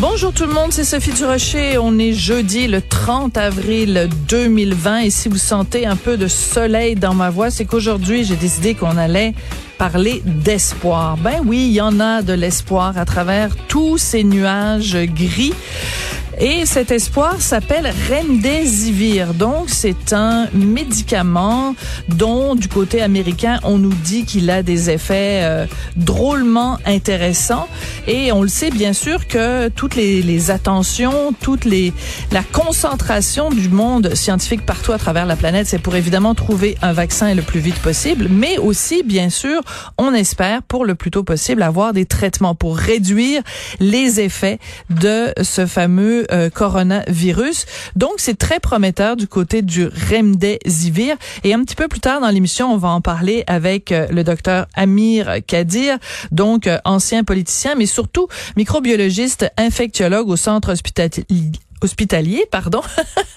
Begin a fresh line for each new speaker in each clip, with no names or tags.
Bonjour tout le monde, c'est Sophie Durocher. On est jeudi le 30 avril 2020 et si vous sentez un peu de soleil dans ma voix, c'est qu'aujourd'hui j'ai décidé qu'on allait parler d'espoir. Ben oui, il y en a de l'espoir à travers tous ces nuages gris. Et cet espoir s'appelle Remdesivir. Donc, c'est un médicament dont, du côté américain, on nous dit qu'il a des effets euh, drôlement intéressants. Et on le sait, bien sûr, que toutes les, les attentions, toutes les, la concentration du monde scientifique partout à travers la planète, c'est pour évidemment trouver un vaccin le plus vite possible, mais aussi, bien sûr, on espère pour le plus tôt possible avoir des traitements pour réduire les effets de ce fameux euh, coronavirus. Donc, c'est très prometteur du côté du Remdesivir. Et un petit peu plus tard dans l'émission, on va en parler avec euh, le docteur Amir Kadir, donc euh, ancien politicien, mais surtout microbiologiste infectiologue au centre hospitalier hospitalier, pardon.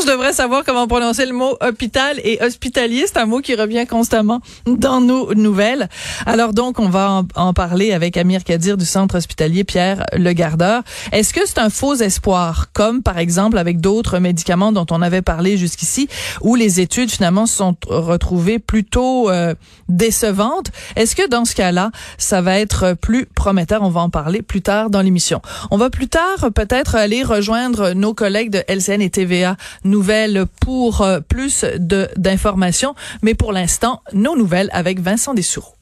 Je devrais savoir comment prononcer le mot hôpital et hospitalier. C'est un mot qui revient constamment dans nos nouvelles. Alors donc, on va en, parler avec Amir Kadir du centre hospitalier Pierre Le Gardeur. Est-ce que c'est un faux espoir, comme par exemple avec d'autres médicaments dont on avait parlé jusqu'ici, où les études finalement se sont retrouvées plutôt euh, décevantes? Est-ce que dans ce cas-là, ça va être plus prometteur? On va en parler plus tard dans l'émission. On va plus tard peut-être aller rejoindre nos collègues de LCN et TVA Nouvelles pour euh, plus d'informations. Mais pour l'instant, nos nouvelles avec Vincent Dessoureau.